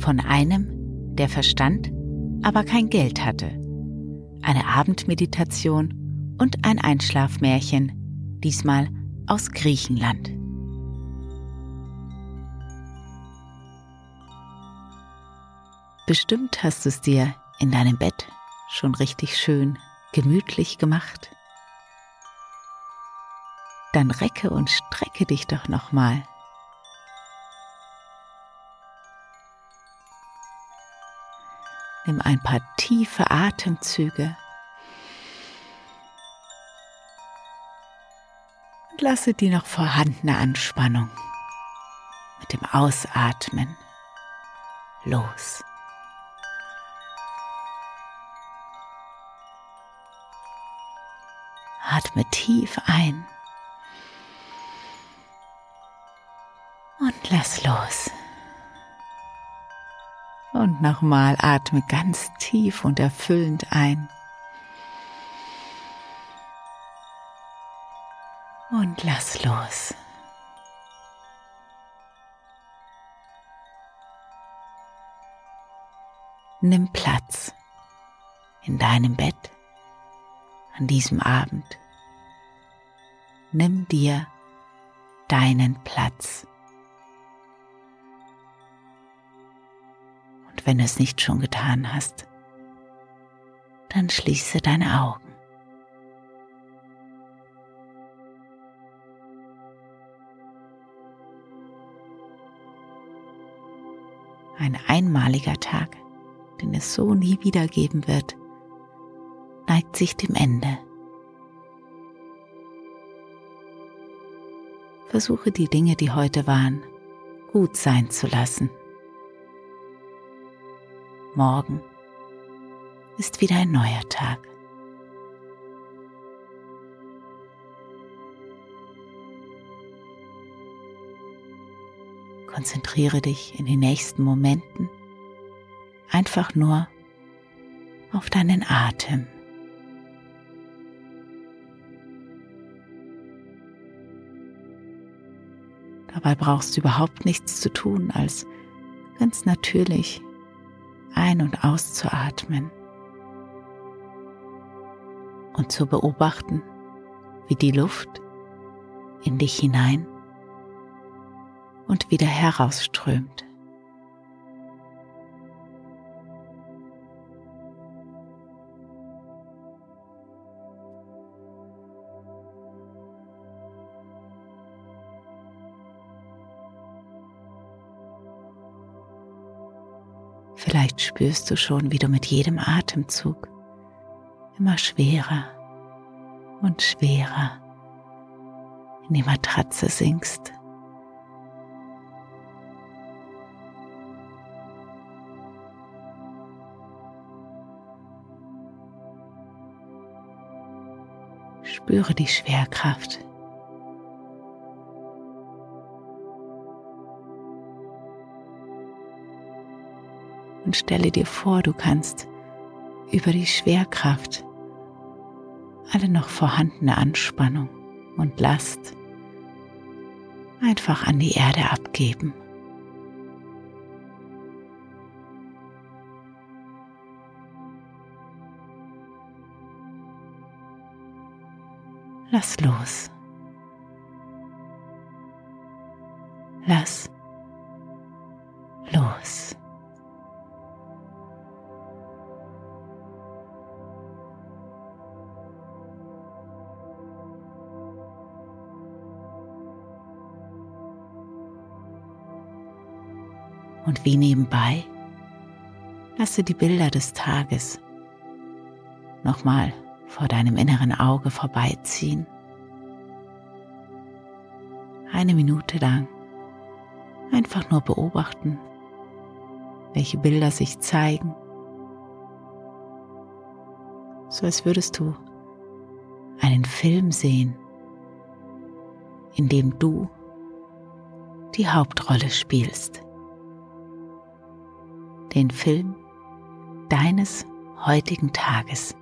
Von einem, der Verstand, aber kein Geld hatte. Eine Abendmeditation und ein Einschlafmärchen, diesmal aus Griechenland. Bestimmt hast du es dir in deinem Bett schon richtig schön gemütlich gemacht. Dann recke und strecke dich doch nochmal. Nimm ein paar tiefe Atemzüge und lasse die noch vorhandene Anspannung mit dem Ausatmen los. Atme tief ein und lass los. Und nochmal atme ganz tief und erfüllend ein. Und lass los. Nimm Platz in deinem Bett an diesem Abend. Nimm dir deinen Platz. Wenn du es nicht schon getan hast, dann schließe deine Augen. Ein einmaliger Tag, den es so nie wieder geben wird, neigt sich dem Ende. Versuche die Dinge, die heute waren, gut sein zu lassen. Morgen ist wieder ein neuer Tag. Konzentriere dich in den nächsten Momenten einfach nur auf deinen Atem. Dabei brauchst du überhaupt nichts zu tun, als ganz natürlich ein- und auszuatmen und zu beobachten, wie die Luft in dich hinein und wieder herausströmt. Spürst du schon, wie du mit jedem Atemzug immer schwerer und schwerer in die Matratze sinkst. Spüre die Schwerkraft und stelle dir vor, du kannst über die Schwerkraft alle noch vorhandene Anspannung und Last einfach an die Erde abgeben. Lass los. Lass Und wie nebenbei, lasse die Bilder des Tages nochmal vor deinem inneren Auge vorbeiziehen. Eine Minute lang einfach nur beobachten, welche Bilder sich zeigen, so als würdest du einen Film sehen, in dem du die Hauptrolle spielst. Den Film deines heutigen Tages.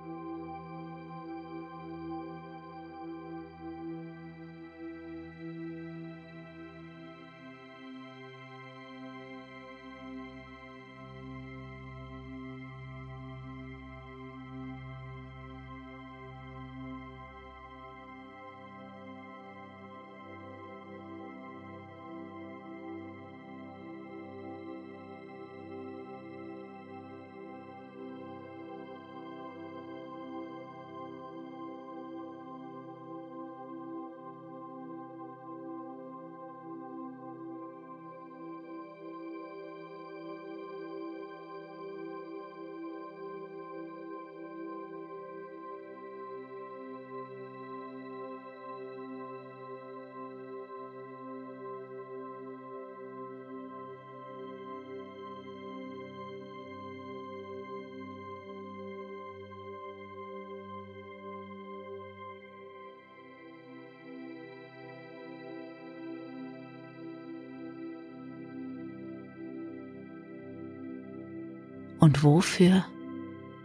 Und wofür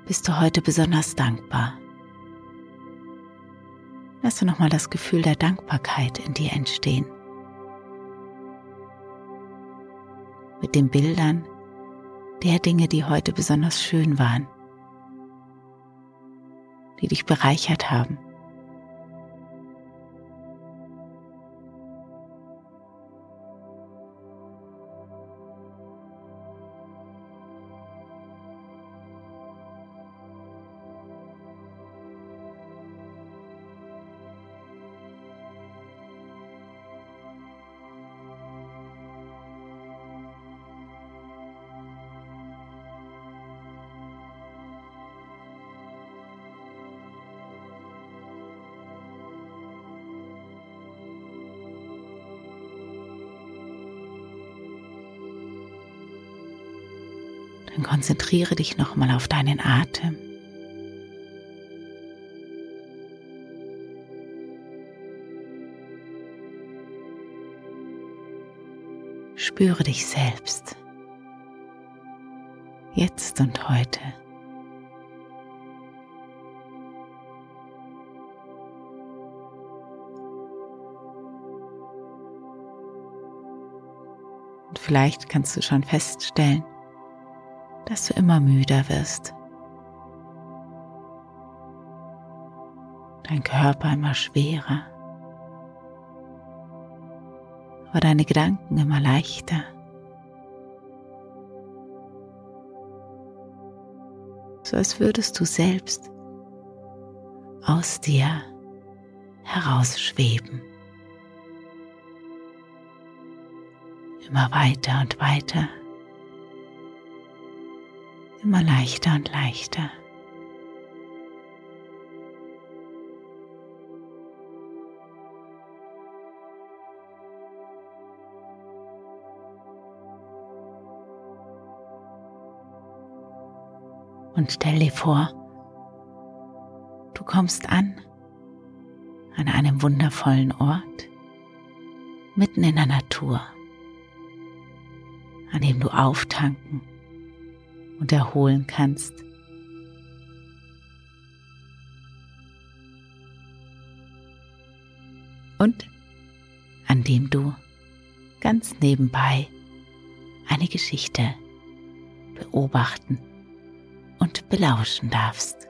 bist du heute besonders dankbar? Lass du nochmal das Gefühl der Dankbarkeit in dir entstehen. Mit den Bildern der Dinge, die heute besonders schön waren, die dich bereichert haben. Dann konzentriere dich nochmal auf deinen Atem. Spüre dich selbst, jetzt und heute. Und vielleicht kannst du schon feststellen, dass du immer müder wirst. Dein Körper immer schwerer, aber deine Gedanken immer leichter. So als würdest du selbst aus dir herausschweben. Immer weiter und weiter immer leichter und leichter. Und stell dir vor, du kommst an an einem wundervollen Ort, mitten in der Natur, an dem du auftanken und erholen kannst. Und an dem du ganz nebenbei eine Geschichte beobachten und belauschen darfst.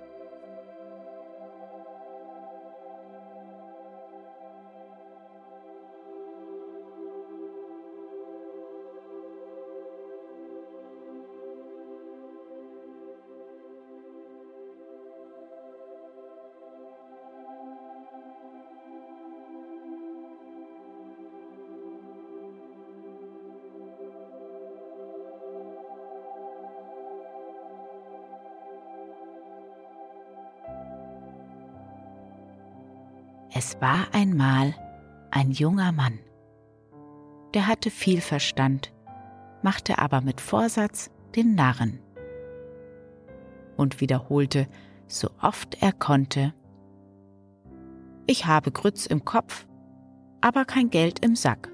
Es war einmal ein junger Mann. Der hatte viel Verstand, machte aber mit Vorsatz den Narren und wiederholte so oft er konnte, Ich habe Grütz im Kopf, aber kein Geld im Sack.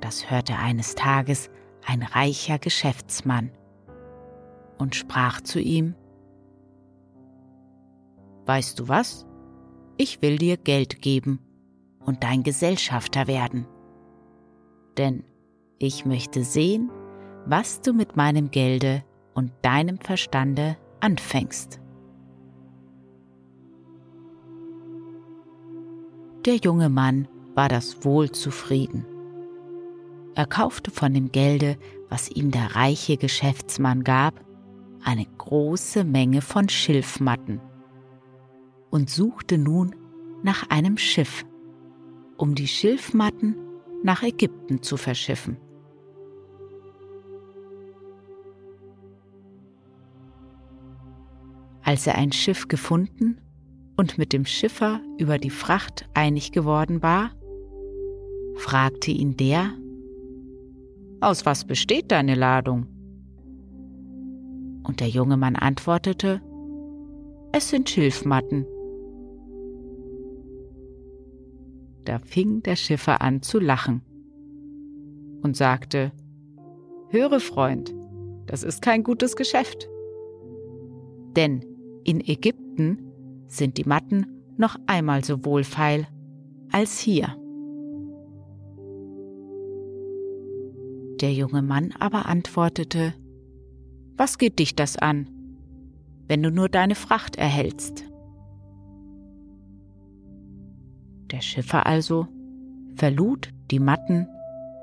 Das hörte eines Tages ein reicher Geschäftsmann und sprach zu ihm, Weißt du was? Ich will dir Geld geben und dein Gesellschafter werden. Denn ich möchte sehen, was du mit meinem Gelde und deinem Verstande anfängst. Der junge Mann war das wohl zufrieden. Er kaufte von dem Gelde, was ihm der reiche Geschäftsmann gab, eine große Menge von Schilfmatten und suchte nun nach einem Schiff, um die Schilfmatten nach Ägypten zu verschiffen. Als er ein Schiff gefunden und mit dem Schiffer über die Fracht einig geworden war, fragte ihn der, Aus was besteht deine Ladung? Und der junge Mann antwortete, Es sind Schilfmatten. Da fing der Schiffer an zu lachen und sagte, Höre, Freund, das ist kein gutes Geschäft. Denn in Ägypten sind die Matten noch einmal so wohlfeil als hier. Der junge Mann aber antwortete, Was geht dich das an, wenn du nur deine Fracht erhältst? Der Schiffer also verlud die Matten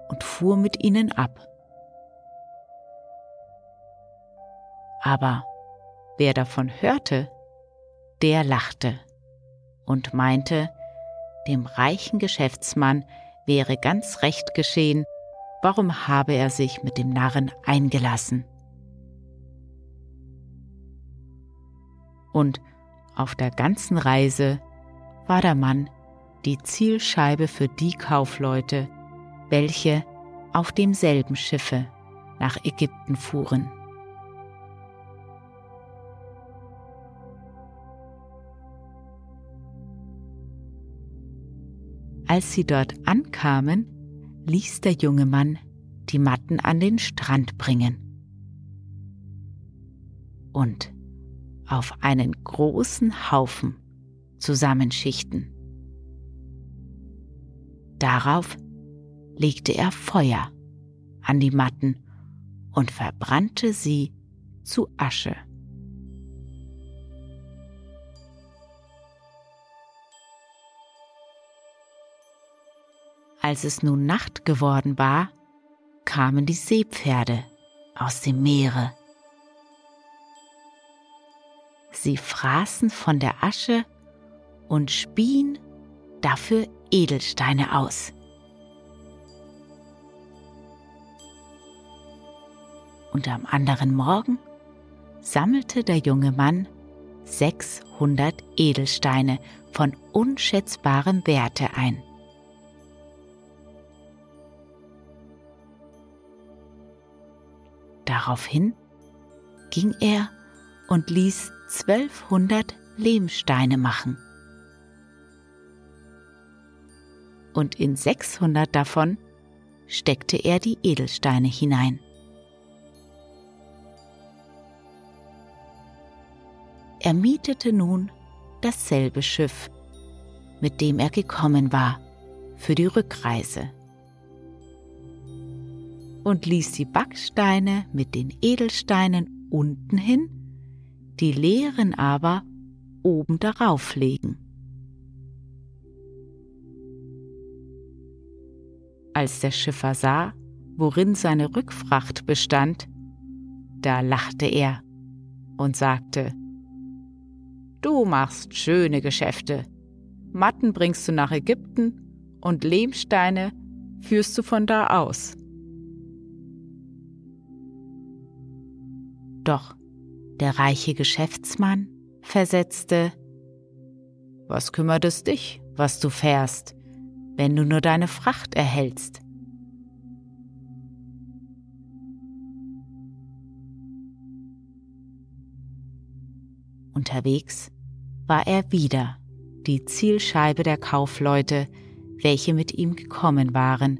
und fuhr mit ihnen ab. Aber wer davon hörte, der lachte und meinte, dem reichen Geschäftsmann wäre ganz recht geschehen, warum habe er sich mit dem Narren eingelassen. Und auf der ganzen Reise war der Mann die Zielscheibe für die Kaufleute, welche auf demselben Schiffe nach Ägypten fuhren. Als sie dort ankamen, ließ der junge Mann die Matten an den Strand bringen und auf einen großen Haufen zusammenschichten. Darauf legte er Feuer an die Matten und verbrannte sie zu Asche. Als es nun Nacht geworden war, kamen die Seepferde aus dem Meere. Sie fraßen von der Asche und spien dafür Edelsteine aus. Und am anderen Morgen sammelte der junge Mann 600 Edelsteine von unschätzbarem Werte ein. Daraufhin ging er und ließ 1200 Lehmsteine machen. Und in 600 davon steckte er die Edelsteine hinein. Er mietete nun dasselbe Schiff, mit dem er gekommen war, für die Rückreise und ließ die Backsteine mit den Edelsteinen unten hin, die leeren aber oben darauf legen. Als der Schiffer sah, worin seine Rückfracht bestand, da lachte er und sagte, Du machst schöne Geschäfte. Matten bringst du nach Ägypten und Lehmsteine führst du von da aus. Doch der reiche Geschäftsmann versetzte, was kümmert es dich, was du fährst, wenn du nur deine Fracht erhältst? Unterwegs war er wieder die Zielscheibe der Kaufleute, welche mit ihm gekommen waren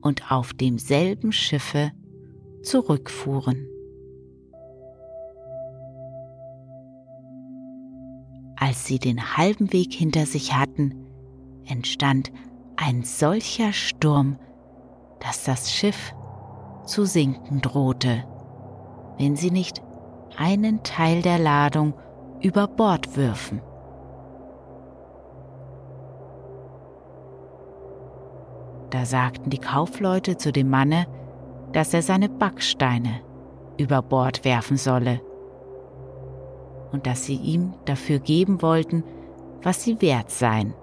und auf demselben Schiffe zurückfuhren. Als sie den halben Weg hinter sich hatten, entstand ein solcher Sturm, dass das Schiff zu sinken drohte, wenn sie nicht einen Teil der Ladung über Bord würfen. Da sagten die Kaufleute zu dem Manne, dass er seine Backsteine über Bord werfen solle und dass sie ihm dafür geben wollten, was sie wert seien.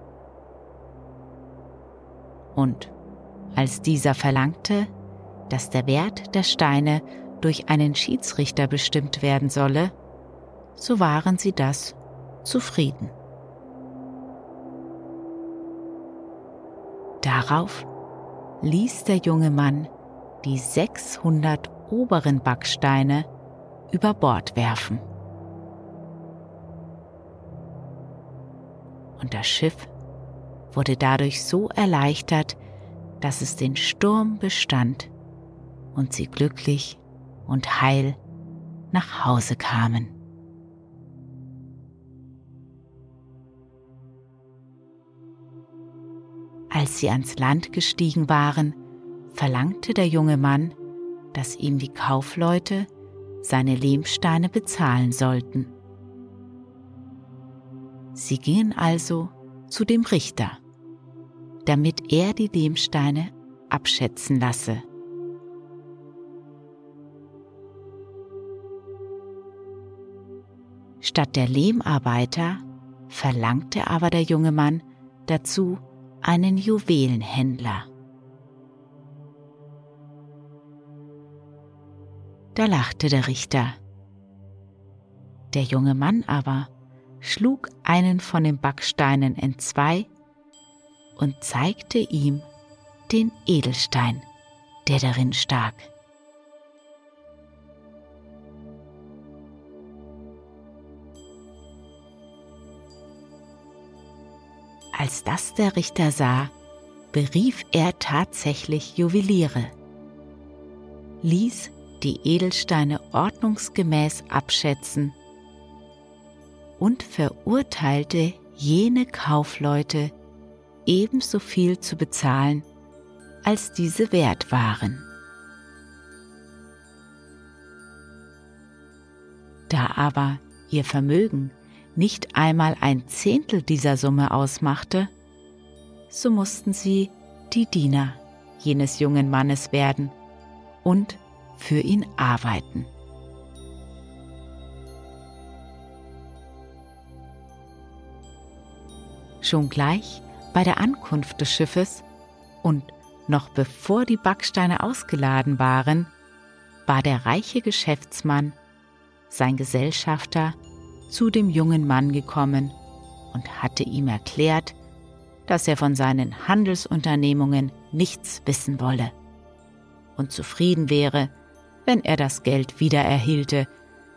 Und als dieser verlangte, dass der Wert der Steine durch einen Schiedsrichter bestimmt werden solle, so waren sie das zufrieden. Darauf ließ der junge Mann die 600 oberen Backsteine über Bord werfen. Und das Schiff wurde dadurch so erleichtert, dass es den Sturm bestand und sie glücklich und heil nach Hause kamen. Als sie ans Land gestiegen waren, verlangte der junge Mann, dass ihm die Kaufleute seine Lehmsteine bezahlen sollten. Sie gingen also zu dem Richter, damit er die Lehmsteine abschätzen lasse. Statt der Lehmarbeiter verlangte aber der junge Mann dazu einen Juwelenhändler. Da lachte der Richter. Der junge Mann aber schlug einen von den Backsteinen entzwei und zeigte ihm den Edelstein, der darin stak. Als das der Richter sah, berief er tatsächlich Juweliere, ließ die Edelsteine ordnungsgemäß abschätzen und verurteilte jene Kaufleute ebenso viel zu bezahlen, als diese wert waren. Da aber ihr Vermögen nicht einmal ein Zehntel dieser Summe ausmachte, so mussten sie die Diener jenes jungen Mannes werden und für ihn arbeiten. Schon gleich bei der Ankunft des Schiffes und noch bevor die Backsteine ausgeladen waren, war der reiche Geschäftsmann, sein Gesellschafter, zu dem jungen Mann gekommen und hatte ihm erklärt, dass er von seinen Handelsunternehmungen nichts wissen wolle und zufrieden wäre, wenn er das Geld wieder erhielte,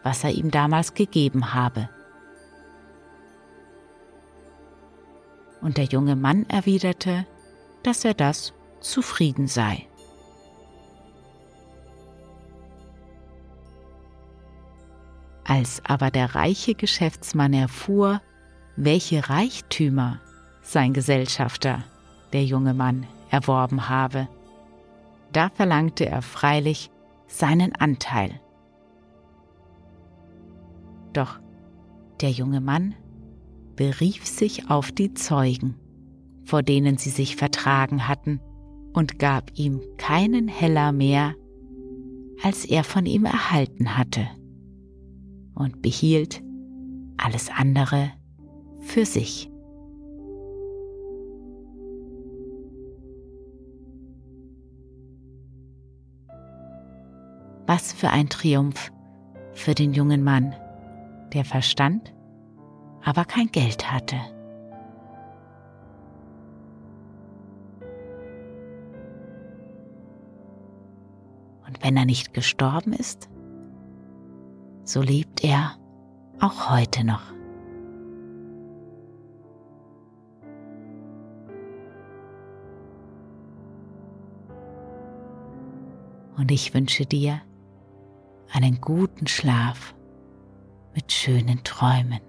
was er ihm damals gegeben habe. Und der junge Mann erwiderte, dass er das zufrieden sei. Als aber der reiche Geschäftsmann erfuhr, welche Reichtümer sein Gesellschafter, der junge Mann, erworben habe, da verlangte er freilich seinen Anteil. Doch der junge Mann berief sich auf die Zeugen, vor denen sie sich vertragen hatten, und gab ihm keinen Heller mehr, als er von ihm erhalten hatte und behielt alles andere für sich. Was für ein Triumph für den jungen Mann, der Verstand, aber kein Geld hatte. Und wenn er nicht gestorben ist, so lebt er auch heute noch. Und ich wünsche dir einen guten Schlaf mit schönen Träumen.